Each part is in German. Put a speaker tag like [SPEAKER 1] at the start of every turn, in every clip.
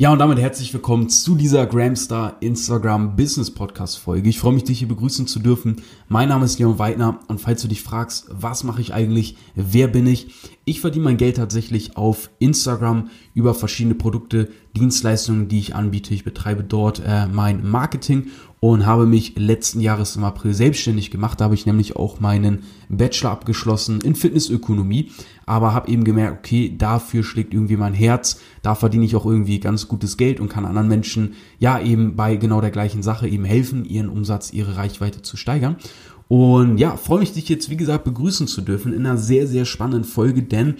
[SPEAKER 1] Ja, und damit herzlich willkommen zu dieser Gramstar Instagram Business Podcast Folge. Ich freue mich, dich hier begrüßen zu dürfen. Mein Name ist Leon Weidner und falls du dich fragst, was mache ich eigentlich, wer bin ich? Ich verdiene mein Geld tatsächlich auf Instagram über verschiedene Produkte, Dienstleistungen, die ich anbiete. Ich betreibe dort äh, mein Marketing und habe mich letzten Jahres im April selbstständig gemacht. Da habe ich nämlich auch meinen Bachelor abgeschlossen in Fitnessökonomie, aber habe eben gemerkt, okay, dafür schlägt irgendwie mein Herz, da verdiene ich auch irgendwie ganz gutes Geld und kann anderen Menschen ja eben bei genau der gleichen Sache eben helfen, ihren Umsatz, ihre Reichweite zu steigern. Und ja, freue mich, dich jetzt, wie gesagt, begrüßen zu dürfen in einer sehr, sehr spannenden Folge, denn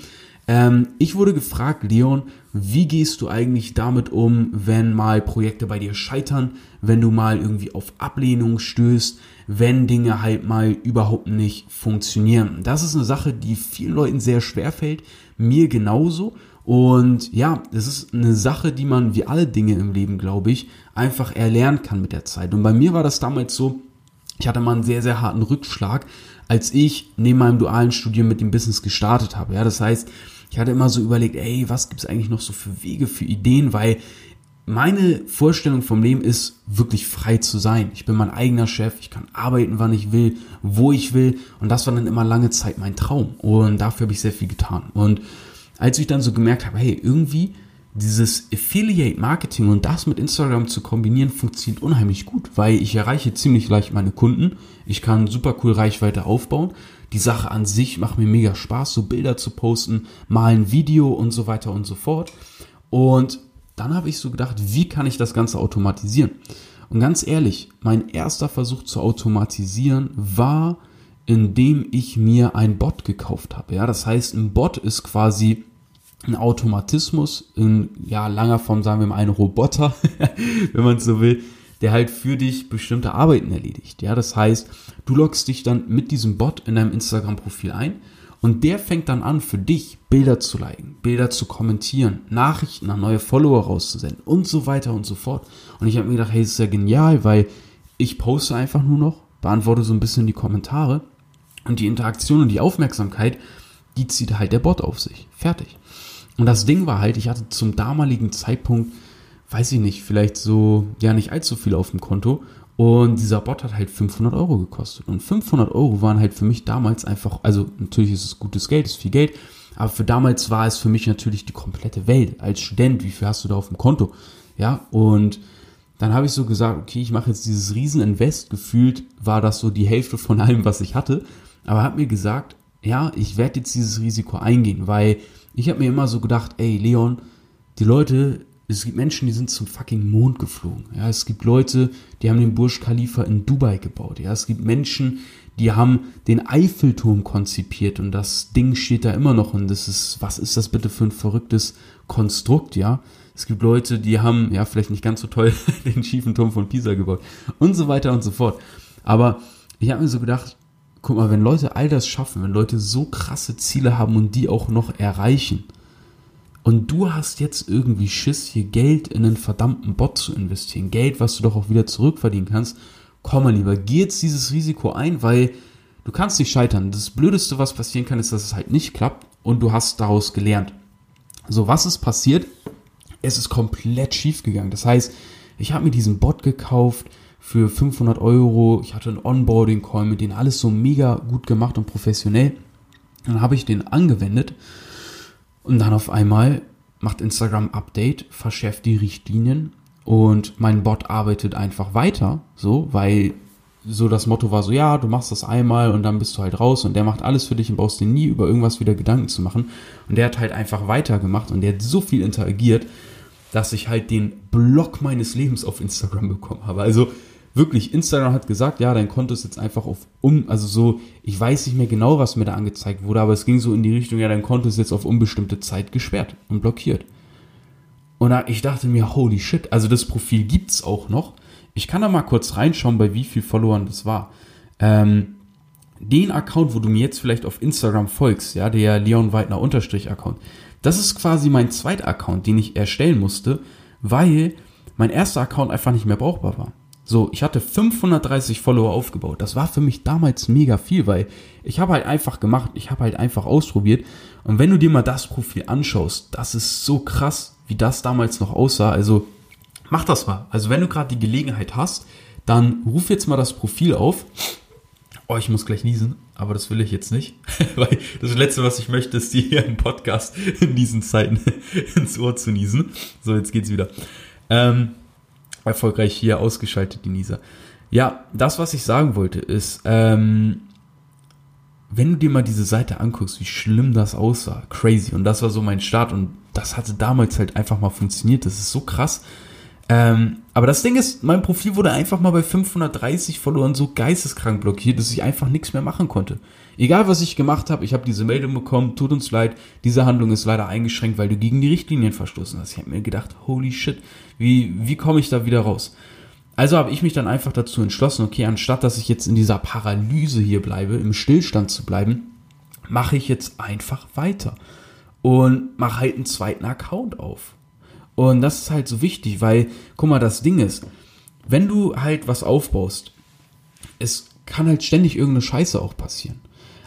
[SPEAKER 1] ähm, ich wurde gefragt, Leon, wie gehst du eigentlich damit um, wenn mal Projekte bei dir scheitern, wenn du mal irgendwie auf Ablehnung stößt, wenn Dinge halt mal überhaupt nicht funktionieren? Das ist eine Sache, die vielen Leuten sehr schwer fällt, mir genauso. Und ja, das ist eine Sache, die man wie alle Dinge im Leben, glaube ich, einfach erlernen kann mit der Zeit. Und bei mir war das damals so, ich hatte mal einen sehr, sehr harten Rückschlag, als ich neben meinem dualen Studium mit dem Business gestartet habe. Ja, das heißt, ich hatte immer so überlegt, ey, was gibt's eigentlich noch so für Wege, für Ideen, weil meine Vorstellung vom Leben ist, wirklich frei zu sein. Ich bin mein eigener Chef, ich kann arbeiten, wann ich will, wo ich will. Und das war dann immer lange Zeit mein Traum. Und dafür habe ich sehr viel getan. Und als ich dann so gemerkt habe, hey, irgendwie dieses Affiliate Marketing und das mit Instagram zu kombinieren, funktioniert unheimlich gut, weil ich erreiche ziemlich leicht meine Kunden. Ich kann super cool Reichweite aufbauen. Die Sache an sich macht mir mega Spaß, so Bilder zu posten, mal ein Video und so weiter und so fort. Und dann habe ich so gedacht, wie kann ich das Ganze automatisieren? Und ganz ehrlich, mein erster Versuch zu automatisieren war, indem ich mir ein Bot gekauft habe. Ja, das heißt, ein Bot ist quasi ein Automatismus in ja, langer Form, sagen wir mal, ein Roboter, wenn man so will, der halt für dich bestimmte Arbeiten erledigt. Ja, das heißt, du loggst dich dann mit diesem Bot in deinem Instagram-Profil ein und der fängt dann an, für dich Bilder zu liken, Bilder zu kommentieren, Nachrichten an neue Follower rauszusenden und so weiter und so fort. Und ich habe mir gedacht, hey, das ist ja genial, weil ich poste einfach nur noch, beantworte so ein bisschen die Kommentare und die Interaktion und die Aufmerksamkeit, die zieht halt der Bot auf sich. Fertig. Und das Ding war halt, ich hatte zum damaligen Zeitpunkt, weiß ich nicht, vielleicht so, ja, nicht allzu viel auf dem Konto. Und dieser Bot hat halt 500 Euro gekostet. Und 500 Euro waren halt für mich damals einfach, also natürlich ist es gutes Geld, ist viel Geld, aber für damals war es für mich natürlich die komplette Welt. Als Student, wie viel hast du da auf dem Konto? Ja, und dann habe ich so gesagt, okay, ich mache jetzt dieses Rieseninvest. Gefühlt war das so die Hälfte von allem, was ich hatte. Aber habe mir gesagt, ja, ich werde jetzt dieses Risiko eingehen, weil ich habe mir immer so gedacht, ey Leon, die Leute, es gibt Menschen, die sind zum fucking Mond geflogen. Ja, es gibt Leute, die haben den Burj Khalifa in Dubai gebaut. Ja, es gibt Menschen, die haben den Eiffelturm konzipiert und das Ding steht da immer noch und das ist, was ist das bitte für ein verrücktes Konstrukt, ja? Es gibt Leute, die haben, ja, vielleicht nicht ganz so toll den schiefen Turm von Pisa gebaut und so weiter und so fort. Aber ich habe mir so gedacht, guck mal, wenn Leute all das schaffen, wenn Leute so krasse Ziele haben und die auch noch erreichen, und du hast jetzt irgendwie Schiss, hier Geld in einen verdammten Bot zu investieren, Geld, was du doch auch wieder zurückverdienen kannst, komm mal lieber, geh jetzt dieses Risiko ein, weil du kannst nicht scheitern. Das Blödeste, was passieren kann, ist, dass es halt nicht klappt und du hast daraus gelernt. So, was ist passiert? Es ist komplett schief gegangen. Das heißt, ich habe mir diesen Bot gekauft, für 500 Euro. Ich hatte einen Onboarding-Call mit denen, alles so mega gut gemacht und professionell. Dann habe ich den angewendet und dann auf einmal macht Instagram Update, verschärft die Richtlinien und mein Bot arbeitet einfach weiter, so, weil so das Motto war so, ja, du machst das einmal und dann bist du halt raus und der macht alles für dich und brauchst dir nie über irgendwas wieder Gedanken zu machen. Und der hat halt einfach weitergemacht und der hat so viel interagiert, dass ich halt den Blog meines Lebens auf Instagram bekommen habe. Also wirklich, Instagram hat gesagt, ja, dein Konto ist jetzt einfach auf um, also so, ich weiß nicht mehr genau, was mir da angezeigt wurde, aber es ging so in die Richtung, ja, dein Konto ist jetzt auf unbestimmte Zeit gesperrt und blockiert. Und da, ich dachte mir, holy shit, also das Profil gibt's auch noch. Ich kann da mal kurz reinschauen, bei wie viel Followern das war. Ähm, den Account, wo du mir jetzt vielleicht auf Instagram folgst, ja, der Leon Weidner Unterstrich Account, das ist quasi mein zweiter Account, den ich erstellen musste, weil mein erster Account einfach nicht mehr brauchbar war. So, ich hatte 530 Follower aufgebaut. Das war für mich damals mega viel, weil ich habe halt einfach gemacht, ich habe halt einfach ausprobiert. Und wenn du dir mal das Profil anschaust, das ist so krass, wie das damals noch aussah. Also mach das mal. Also wenn du gerade die Gelegenheit hast, dann ruf jetzt mal das Profil auf. Oh, ich muss gleich niesen, aber das will ich jetzt nicht. Weil das Letzte, was ich möchte, ist dir hier im Podcast in diesen Zeiten ins Ohr zu niesen. So, jetzt geht's wieder. Ähm, erfolgreich hier ausgeschaltet, die Nieser. Ja, das, was ich sagen wollte, ist, ähm, wenn du dir mal diese Seite anguckst, wie schlimm das aussah, crazy. Und das war so mein Start und das hatte damals halt einfach mal funktioniert. Das ist so krass. Ähm, aber das Ding ist, mein Profil wurde einfach mal bei 530 Followern so geisteskrank blockiert, dass ich einfach nichts mehr machen konnte. Egal was ich gemacht habe, ich habe diese Meldung bekommen, tut uns leid, diese Handlung ist leider eingeschränkt, weil du gegen die Richtlinien verstoßen hast. Ich habe mir gedacht, holy shit, wie, wie komme ich da wieder raus? Also habe ich mich dann einfach dazu entschlossen, okay, anstatt dass ich jetzt in dieser Paralyse hier bleibe, im Stillstand zu bleiben, mache ich jetzt einfach weiter und mache halt einen zweiten Account auf. Und das ist halt so wichtig, weil, guck mal, das Ding ist, wenn du halt was aufbaust, es kann halt ständig irgendeine Scheiße auch passieren.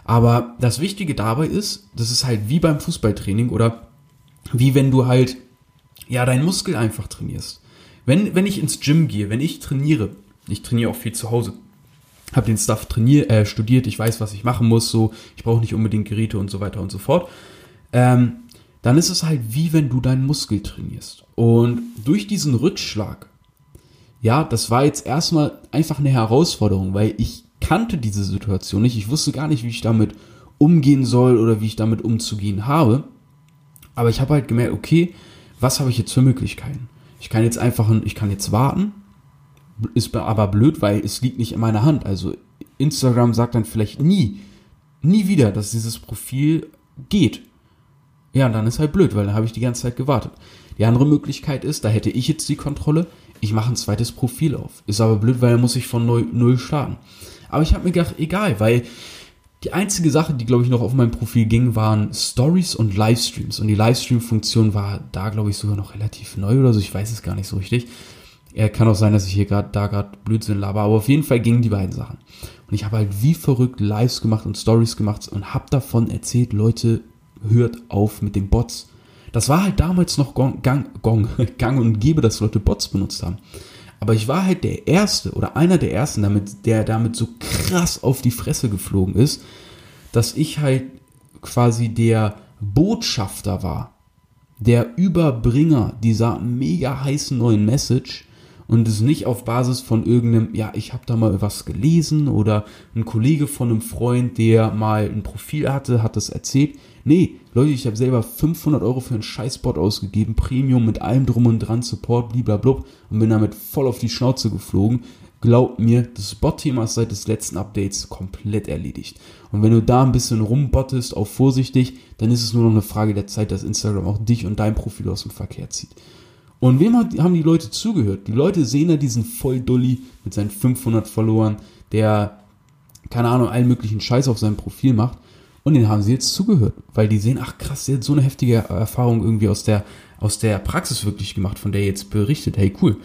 [SPEAKER 1] Aber das Wichtige dabei ist, das ist halt wie beim Fußballtraining oder wie wenn du halt, ja, deinen Muskel einfach trainierst. Wenn, wenn ich ins Gym gehe, wenn ich trainiere, ich trainiere auch viel zu Hause, habe den Stuff trainiert, äh, studiert, ich weiß, was ich machen muss, so, ich brauche nicht unbedingt Geräte und so weiter und so fort. Ähm, dann ist es halt wie wenn du deinen Muskel trainierst. Und durch diesen Rückschlag, ja, das war jetzt erstmal einfach eine Herausforderung, weil ich kannte diese Situation nicht. Ich wusste gar nicht, wie ich damit umgehen soll oder wie ich damit umzugehen habe. Aber ich habe halt gemerkt, okay, was habe ich jetzt für Möglichkeiten? Ich kann jetzt einfach, ich kann jetzt warten, ist aber blöd, weil es liegt nicht in meiner Hand. Also Instagram sagt dann vielleicht nie, nie wieder, dass dieses Profil geht. Ja, und dann ist halt blöd, weil dann habe ich die ganze Zeit gewartet. Die andere Möglichkeit ist, da hätte ich jetzt die Kontrolle, ich mache ein zweites Profil auf. Ist aber blöd, weil dann muss ich von null starten. Aber ich habe mir gedacht, egal, weil die einzige Sache, die, glaube ich, noch auf meinem Profil ging, waren Stories und Livestreams. Und die Livestream-Funktion war da, glaube ich, sogar noch relativ neu oder so. Ich weiß es gar nicht so richtig. Er kann auch sein, dass ich hier gerade da gerade Blödsinn laber, aber auf jeden Fall gingen die beiden Sachen. Und ich habe halt wie verrückt Lives gemacht und Stories gemacht und habe davon erzählt, Leute, hört auf mit den Bots. Das war halt damals noch Gong, Gang, Gong, Gang und Gäbe, dass Leute Bots benutzt haben. Aber ich war halt der Erste oder einer der Ersten, damit, der damit so krass auf die Fresse geflogen ist, dass ich halt quasi der Botschafter war, der Überbringer dieser mega heißen neuen Message und es nicht auf Basis von irgendeinem, ja, ich habe da mal was gelesen oder ein Kollege von einem Freund, der mal ein Profil hatte, hat das erzählt. Nee, Leute, ich habe selber 500 Euro für einen Scheißbot ausgegeben, Premium mit allem drum und dran, Support, blablabla und bin damit voll auf die Schnauze geflogen. Glaubt mir, das Bot-Thema ist seit des letzten Updates komplett erledigt. Und wenn du da ein bisschen rumbottest, auch vorsichtig, dann ist es nur noch eine Frage der Zeit, dass Instagram auch dich und dein Profil aus dem Verkehr zieht. Und wem haben die Leute zugehört? Die Leute sehen da diesen Volldulli mit seinen 500 Followern, der, keine Ahnung, allen möglichen Scheiß auf seinem Profil macht und den haben sie jetzt zugehört, weil die sehen, ach krass, der hat so eine heftige Erfahrung irgendwie aus der, aus der Praxis wirklich gemacht, von der er jetzt berichtet. Hey, cool.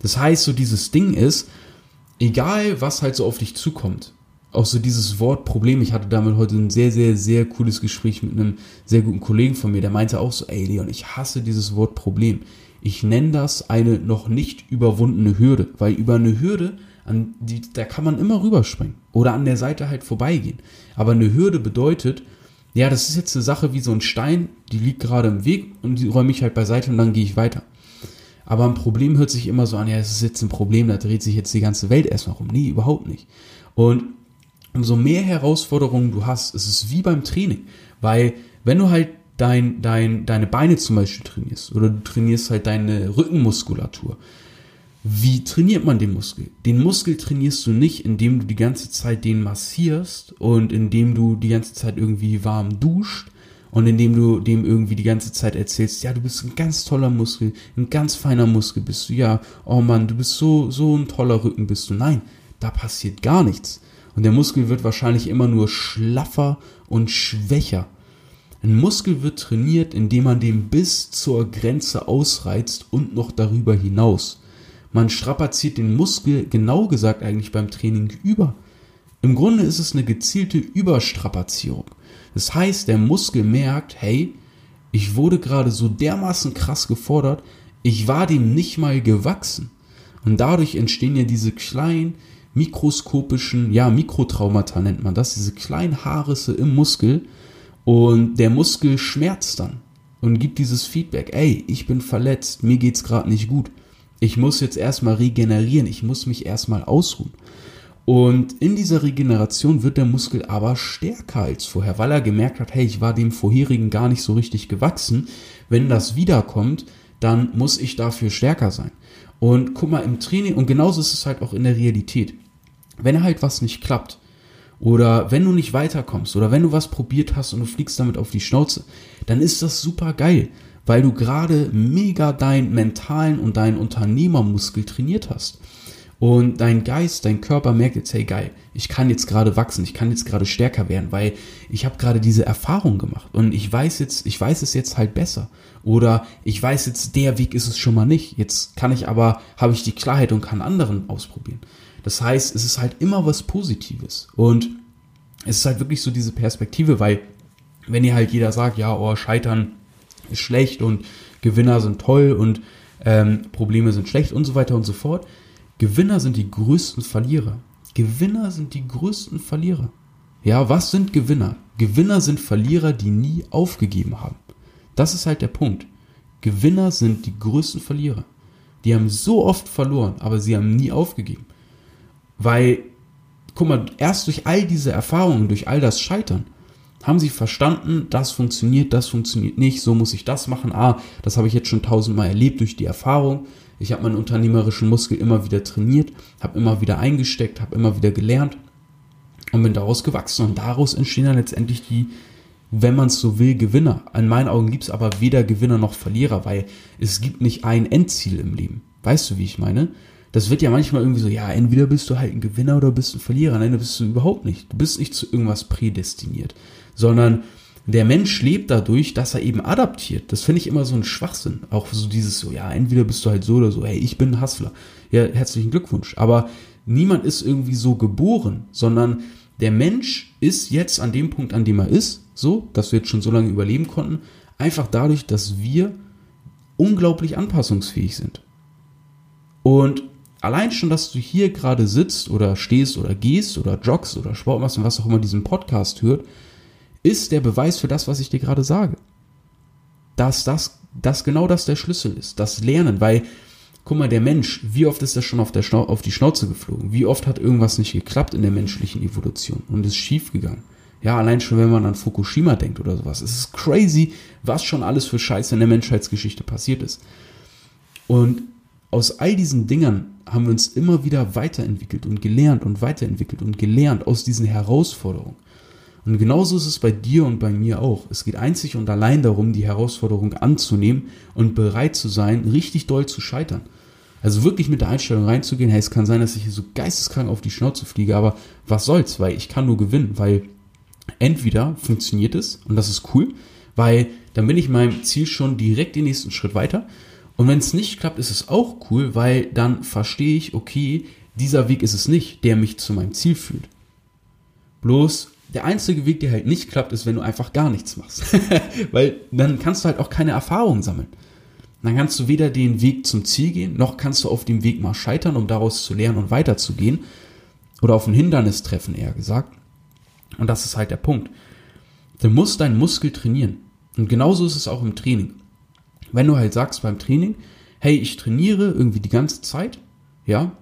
[SPEAKER 1] Das heißt, so dieses Ding ist, egal was halt so auf dich zukommt, auch so dieses Wort Problem, ich hatte damit heute ein sehr, sehr, sehr cooles Gespräch mit einem sehr guten Kollegen von mir, der meinte auch so, ey Leon, ich hasse dieses Wort Problem. Ich nenne das eine noch nicht überwundene Hürde, weil über eine Hürde an die, da kann man immer rüberspringen oder an der Seite halt vorbeigehen. Aber eine Hürde bedeutet, ja, das ist jetzt eine Sache wie so ein Stein, die liegt gerade im Weg und die räume ich halt beiseite und dann gehe ich weiter. Aber ein Problem hört sich immer so an, ja, es ist jetzt ein Problem, da dreht sich jetzt die ganze Welt erstmal rum. Nee, überhaupt nicht. Und umso mehr Herausforderungen du hast, ist es wie beim Training. Weil wenn du halt dein, dein, deine Beine zum Beispiel trainierst oder du trainierst halt deine Rückenmuskulatur, wie trainiert man den Muskel? Den Muskel trainierst du nicht, indem du die ganze Zeit den massierst und indem du die ganze Zeit irgendwie warm duscht und indem du dem irgendwie die ganze Zeit erzählst, ja, du bist ein ganz toller Muskel, ein ganz feiner Muskel bist du, ja, oh Mann, du bist so, so ein toller Rücken bist du. Nein, da passiert gar nichts. Und der Muskel wird wahrscheinlich immer nur schlaffer und schwächer. Ein Muskel wird trainiert, indem man den bis zur Grenze ausreizt und noch darüber hinaus. Man strapaziert den Muskel, genau gesagt eigentlich beim Training über. Im Grunde ist es eine gezielte Überstrapazierung. Das heißt, der Muskel merkt, hey, Ich wurde gerade so dermaßen krass gefordert, ich war dem nicht mal gewachsen. Und dadurch entstehen ja diese kleinen mikroskopischen, ja, Mikrotraumata nennt man das, diese kleinen Haarrisse im Muskel. Und der Muskel schmerzt dann und gibt dieses Feedback, ey, ich bin verletzt, mir geht's gerade nicht gut. Ich muss jetzt erstmal regenerieren, ich muss mich erstmal ausruhen. Und in dieser Regeneration wird der Muskel aber stärker als vorher, weil er gemerkt hat, hey, ich war dem vorherigen gar nicht so richtig gewachsen. Wenn das wiederkommt, dann muss ich dafür stärker sein. Und guck mal, im Training, und genauso ist es halt auch in der Realität. Wenn halt was nicht klappt, oder wenn du nicht weiterkommst, oder wenn du was probiert hast und du fliegst damit auf die Schnauze, dann ist das super geil, weil du gerade mega deinen mentalen und deinen Unternehmermuskel trainiert hast. Und dein Geist, dein Körper merkt jetzt, hey geil, ich kann jetzt gerade wachsen, ich kann jetzt gerade stärker werden, weil ich habe gerade diese Erfahrung gemacht und ich weiß jetzt, ich weiß es jetzt halt besser. Oder ich weiß jetzt, der Weg ist es schon mal nicht. Jetzt kann ich aber, habe ich die Klarheit und kann anderen ausprobieren. Das heißt, es ist halt immer was Positives. Und es ist halt wirklich so diese Perspektive, weil wenn ihr halt jeder sagt, ja, oh, Scheitern ist schlecht und Gewinner sind toll und ähm, Probleme sind schlecht und so weiter und so fort, Gewinner sind die größten Verlierer. Gewinner sind die größten Verlierer. Ja, was sind Gewinner? Gewinner sind Verlierer, die nie aufgegeben haben. Das ist halt der Punkt. Gewinner sind die größten Verlierer. Die haben so oft verloren, aber sie haben nie aufgegeben. Weil, guck mal, erst durch all diese Erfahrungen, durch all das Scheitern, haben sie verstanden, das funktioniert, das funktioniert nicht, so muss ich das machen. Ah, das habe ich jetzt schon tausendmal erlebt durch die Erfahrung. Ich habe meinen unternehmerischen Muskel immer wieder trainiert, habe immer wieder eingesteckt, habe immer wieder gelernt und bin daraus gewachsen. Und daraus entstehen dann letztendlich die, wenn man es so will, Gewinner. In meinen Augen gibt es aber weder Gewinner noch Verlierer, weil es gibt nicht ein Endziel im Leben. Weißt du, wie ich meine? Das wird ja manchmal irgendwie so, ja, entweder bist du halt ein Gewinner oder bist ein Verlierer. Nein, du bist du überhaupt nicht. Du bist nicht zu irgendwas prädestiniert, sondern der Mensch lebt dadurch, dass er eben adaptiert. Das finde ich immer so ein Schwachsinn. Auch so dieses so, ja, entweder bist du halt so oder so, hey, ich bin ein Hustler. Ja, herzlichen Glückwunsch. Aber niemand ist irgendwie so geboren, sondern der Mensch ist jetzt an dem Punkt, an dem er ist, so, dass wir jetzt schon so lange überleben konnten, einfach dadurch, dass wir unglaublich anpassungsfähig sind. Und allein schon, dass du hier gerade sitzt oder stehst oder gehst oder joggst oder Sport machst und was auch immer diesen Podcast hört, ist der Beweis für das, was ich dir gerade sage. Dass das, dass genau das der Schlüssel ist. Das Lernen, weil, guck mal, der Mensch, wie oft ist er schon auf, der Schnau auf die Schnauze geflogen? Wie oft hat irgendwas nicht geklappt in der menschlichen Evolution und ist schief gegangen? Ja, allein schon, wenn man an Fukushima denkt oder sowas. Es ist crazy, was schon alles für Scheiße in der Menschheitsgeschichte passiert ist. Und aus all diesen Dingern haben wir uns immer wieder weiterentwickelt und gelernt und weiterentwickelt und gelernt aus diesen Herausforderungen. Und genauso ist es bei dir und bei mir auch. Es geht einzig und allein darum, die Herausforderung anzunehmen und bereit zu sein, richtig doll zu scheitern. Also wirklich mit der Einstellung reinzugehen, hey, es kann sein, dass ich hier so geisteskrank auf die Schnauze fliege, aber was soll's, weil ich kann nur gewinnen, weil entweder funktioniert es und das ist cool, weil dann bin ich meinem Ziel schon direkt den nächsten Schritt weiter. Und wenn es nicht klappt, ist es auch cool, weil dann verstehe ich, okay, dieser Weg ist es nicht, der mich zu meinem Ziel führt. Bloß der einzige Weg, der halt nicht klappt, ist, wenn du einfach gar nichts machst. Weil dann kannst du halt auch keine Erfahrung sammeln. Dann kannst du weder den Weg zum Ziel gehen, noch kannst du auf dem Weg mal scheitern, um daraus zu lernen und weiterzugehen. Oder auf ein Hindernis treffen, eher gesagt. Und das ist halt der Punkt. Du musst deinen Muskel trainieren. Und genauso ist es auch im Training. Wenn du halt sagst beim Training, hey, ich trainiere irgendwie die ganze Zeit, ja,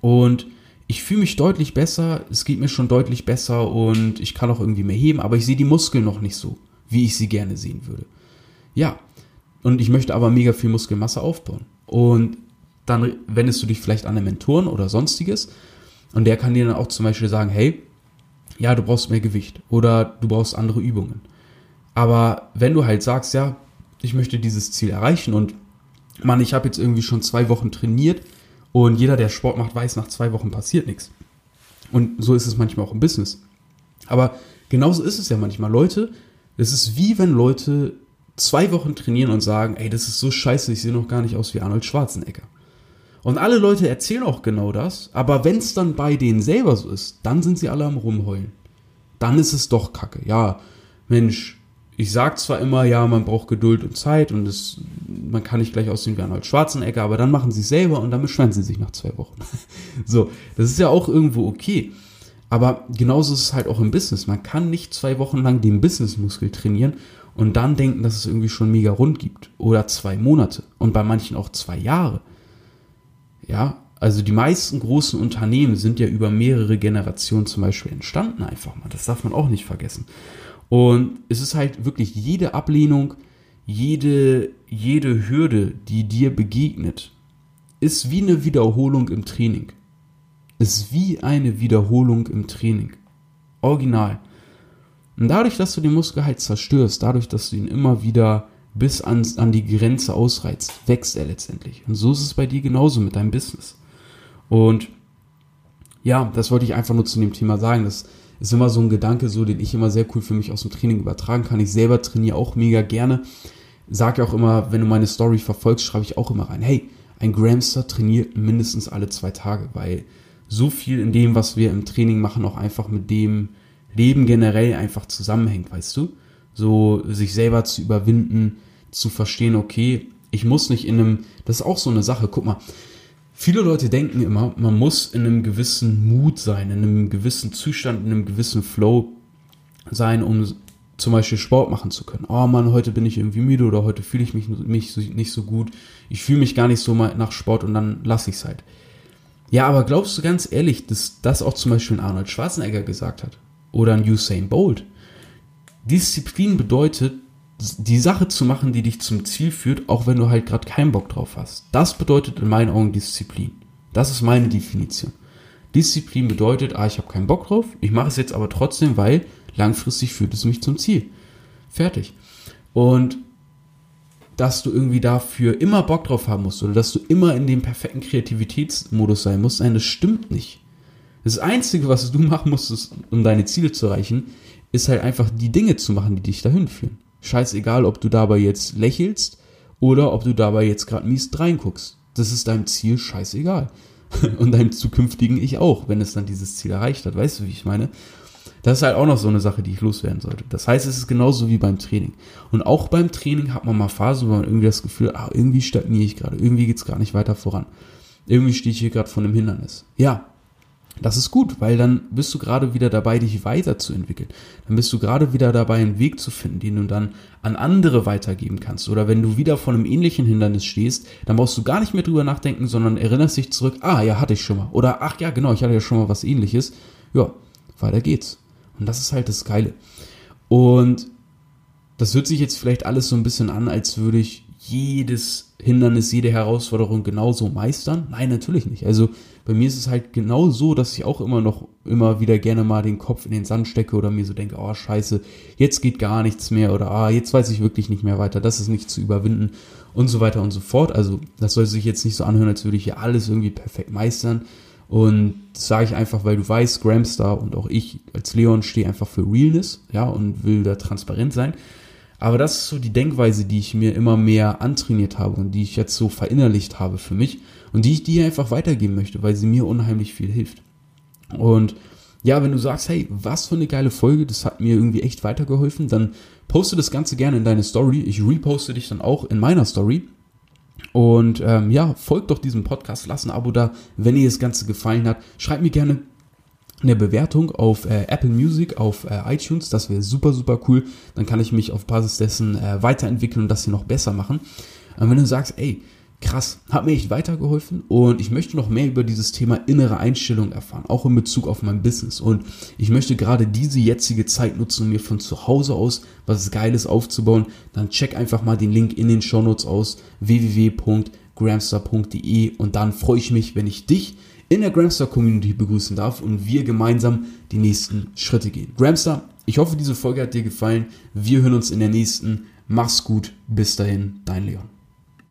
[SPEAKER 1] und ich fühle mich deutlich besser, es geht mir schon deutlich besser und ich kann auch irgendwie mehr heben, aber ich sehe die Muskeln noch nicht so, wie ich sie gerne sehen würde. Ja, und ich möchte aber mega viel Muskelmasse aufbauen. Und dann wendest du dich vielleicht an einen Mentoren oder sonstiges und der kann dir dann auch zum Beispiel sagen, hey, ja, du brauchst mehr Gewicht oder du brauchst andere Übungen. Aber wenn du halt sagst, ja, ich möchte dieses Ziel erreichen und Mann, ich habe jetzt irgendwie schon zwei Wochen trainiert, und jeder, der Sport macht, weiß, nach zwei Wochen passiert nichts. Und so ist es manchmal auch im Business. Aber genauso ist es ja manchmal. Leute, es ist wie wenn Leute zwei Wochen trainieren und sagen, ey, das ist so scheiße, ich sehe noch gar nicht aus wie Arnold Schwarzenegger. Und alle Leute erzählen auch genau das, aber wenn es dann bei denen selber so ist, dann sind sie alle am Rumheulen. Dann ist es doch kacke. Ja, Mensch, ich sage zwar immer, ja, man braucht Geduld und Zeit und es, man kann nicht gleich aussehen wie Arnold Schwarzenegger, aber dann machen sie es selber und dann beschweren sie sich nach zwei Wochen. so, das ist ja auch irgendwo okay. Aber genauso ist es halt auch im Business. Man kann nicht zwei Wochen lang den Businessmuskel trainieren und dann denken, dass es irgendwie schon mega rund gibt. Oder zwei Monate. Und bei manchen auch zwei Jahre. Ja, also die meisten großen Unternehmen sind ja über mehrere Generationen zum Beispiel entstanden einfach mal. Das darf man auch nicht vergessen. Und es ist halt wirklich jede Ablehnung, jede, jede Hürde, die dir begegnet, ist wie eine Wiederholung im Training. Ist wie eine Wiederholung im Training. Original. Und dadurch, dass du den Muskel halt zerstörst, dadurch, dass du ihn immer wieder bis an, an die Grenze ausreizt, wächst er letztendlich. Und so ist es bei dir genauso mit deinem Business. Und ja, das wollte ich einfach nur zu dem Thema sagen. Das ist immer so ein Gedanke, so den ich immer sehr cool für mich aus dem Training übertragen kann. Ich selber trainiere auch mega gerne. Sag ja auch immer, wenn du meine Story verfolgst, schreibe ich auch immer rein, hey, ein Gramster trainiert mindestens alle zwei Tage, weil so viel in dem, was wir im Training machen, auch einfach mit dem Leben generell einfach zusammenhängt, weißt du? So sich selber zu überwinden, zu verstehen, okay, ich muss nicht in einem, das ist auch so eine Sache, guck mal, Viele Leute denken immer, man muss in einem gewissen Mut sein, in einem gewissen Zustand, in einem gewissen Flow sein, um zum Beispiel Sport machen zu können. Oh Mann, heute bin ich irgendwie müde oder heute fühle ich mich, mich nicht so gut. Ich fühle mich gar nicht so mal nach Sport und dann lasse ich es halt. Ja, aber glaubst du ganz ehrlich, dass das auch zum Beispiel ein Arnold Schwarzenegger gesagt hat? Oder ein Usain Bolt? Disziplin bedeutet, die Sache zu machen, die dich zum Ziel führt, auch wenn du halt gerade keinen Bock drauf hast. Das bedeutet in meinen Augen Disziplin. Das ist meine Definition. Disziplin bedeutet, ah, ich habe keinen Bock drauf, ich mache es jetzt aber trotzdem, weil langfristig führt es mich zum Ziel. Fertig. Und dass du irgendwie dafür immer Bock drauf haben musst oder dass du immer in dem perfekten Kreativitätsmodus sein musst, nein, das stimmt nicht. Das Einzige, was du machen musst, um deine Ziele zu erreichen, ist halt einfach die Dinge zu machen, die dich dahin führen. Scheißegal, ob du dabei jetzt lächelst oder ob du dabei jetzt gerade mies reinguckst. Das ist deinem Ziel scheißegal. Und deinem zukünftigen Ich auch, wenn es dann dieses Ziel erreicht hat. Weißt du, wie ich meine? Das ist halt auch noch so eine Sache, die ich loswerden sollte. Das heißt, es ist genauso wie beim Training. Und auch beim Training hat man mal Phasen, wo man irgendwie das Gefühl, ah, irgendwie stagniere ich gerade, irgendwie geht's gar nicht weiter voran. Irgendwie stehe ich hier gerade vor einem Hindernis. Ja, das ist gut, weil dann bist du gerade wieder dabei, dich weiterzuentwickeln. Dann bist du gerade wieder dabei, einen Weg zu finden, den du dann an andere weitergeben kannst. Oder wenn du wieder vor einem ähnlichen Hindernis stehst, dann brauchst du gar nicht mehr drüber nachdenken, sondern erinnerst dich zurück, ah, ja, hatte ich schon mal. Oder, ach ja, genau, ich hatte ja schon mal was ähnliches. Ja, weiter geht's. Und das ist halt das Geile. Und das hört sich jetzt vielleicht alles so ein bisschen an, als würde ich jedes Hindernis, jede Herausforderung genauso meistern. Nein, natürlich nicht. Also bei mir ist es halt genau so, dass ich auch immer noch immer wieder gerne mal den Kopf in den Sand stecke oder mir so denke, oh scheiße, jetzt geht gar nichts mehr oder ah, jetzt weiß ich wirklich nicht mehr weiter, das ist nicht zu überwinden und so weiter und so fort. Also das soll sich jetzt nicht so anhören, als würde ich hier alles irgendwie perfekt meistern. Und das sage ich einfach, weil du weißt, Gramstar und auch ich als Leon stehe einfach für Realness, ja, und will da transparent sein. Aber das ist so die Denkweise, die ich mir immer mehr antrainiert habe und die ich jetzt so verinnerlicht habe für mich und die ich dir einfach weitergeben möchte, weil sie mir unheimlich viel hilft. Und ja, wenn du sagst, hey, was für eine geile Folge, das hat mir irgendwie echt weitergeholfen, dann poste das Ganze gerne in deine Story. Ich reposte dich dann auch in meiner Story. Und ähm, ja, folgt doch diesem Podcast, lass ein Abo da, wenn dir das Ganze gefallen hat. Schreib mir gerne eine Bewertung auf äh, Apple Music, auf äh, iTunes. Das wäre super, super cool. Dann kann ich mich auf Basis dessen äh, weiterentwickeln und das hier noch besser machen. Und wenn du sagst, ey, krass, hat mir echt weitergeholfen und ich möchte noch mehr über dieses Thema innere Einstellung erfahren, auch in Bezug auf mein Business. Und ich möchte gerade diese jetzige Zeit nutzen, um mir von zu Hause aus was Geiles aufzubauen, dann check einfach mal den Link in den Shownotes aus www.gramstar.de und dann freue ich mich, wenn ich dich in der Gramstar Community begrüßen darf und wir gemeinsam die nächsten Schritte gehen. Gramstar, ich hoffe, diese Folge hat dir gefallen. Wir hören uns in der nächsten. Mach's gut. Bis dahin, dein Leon.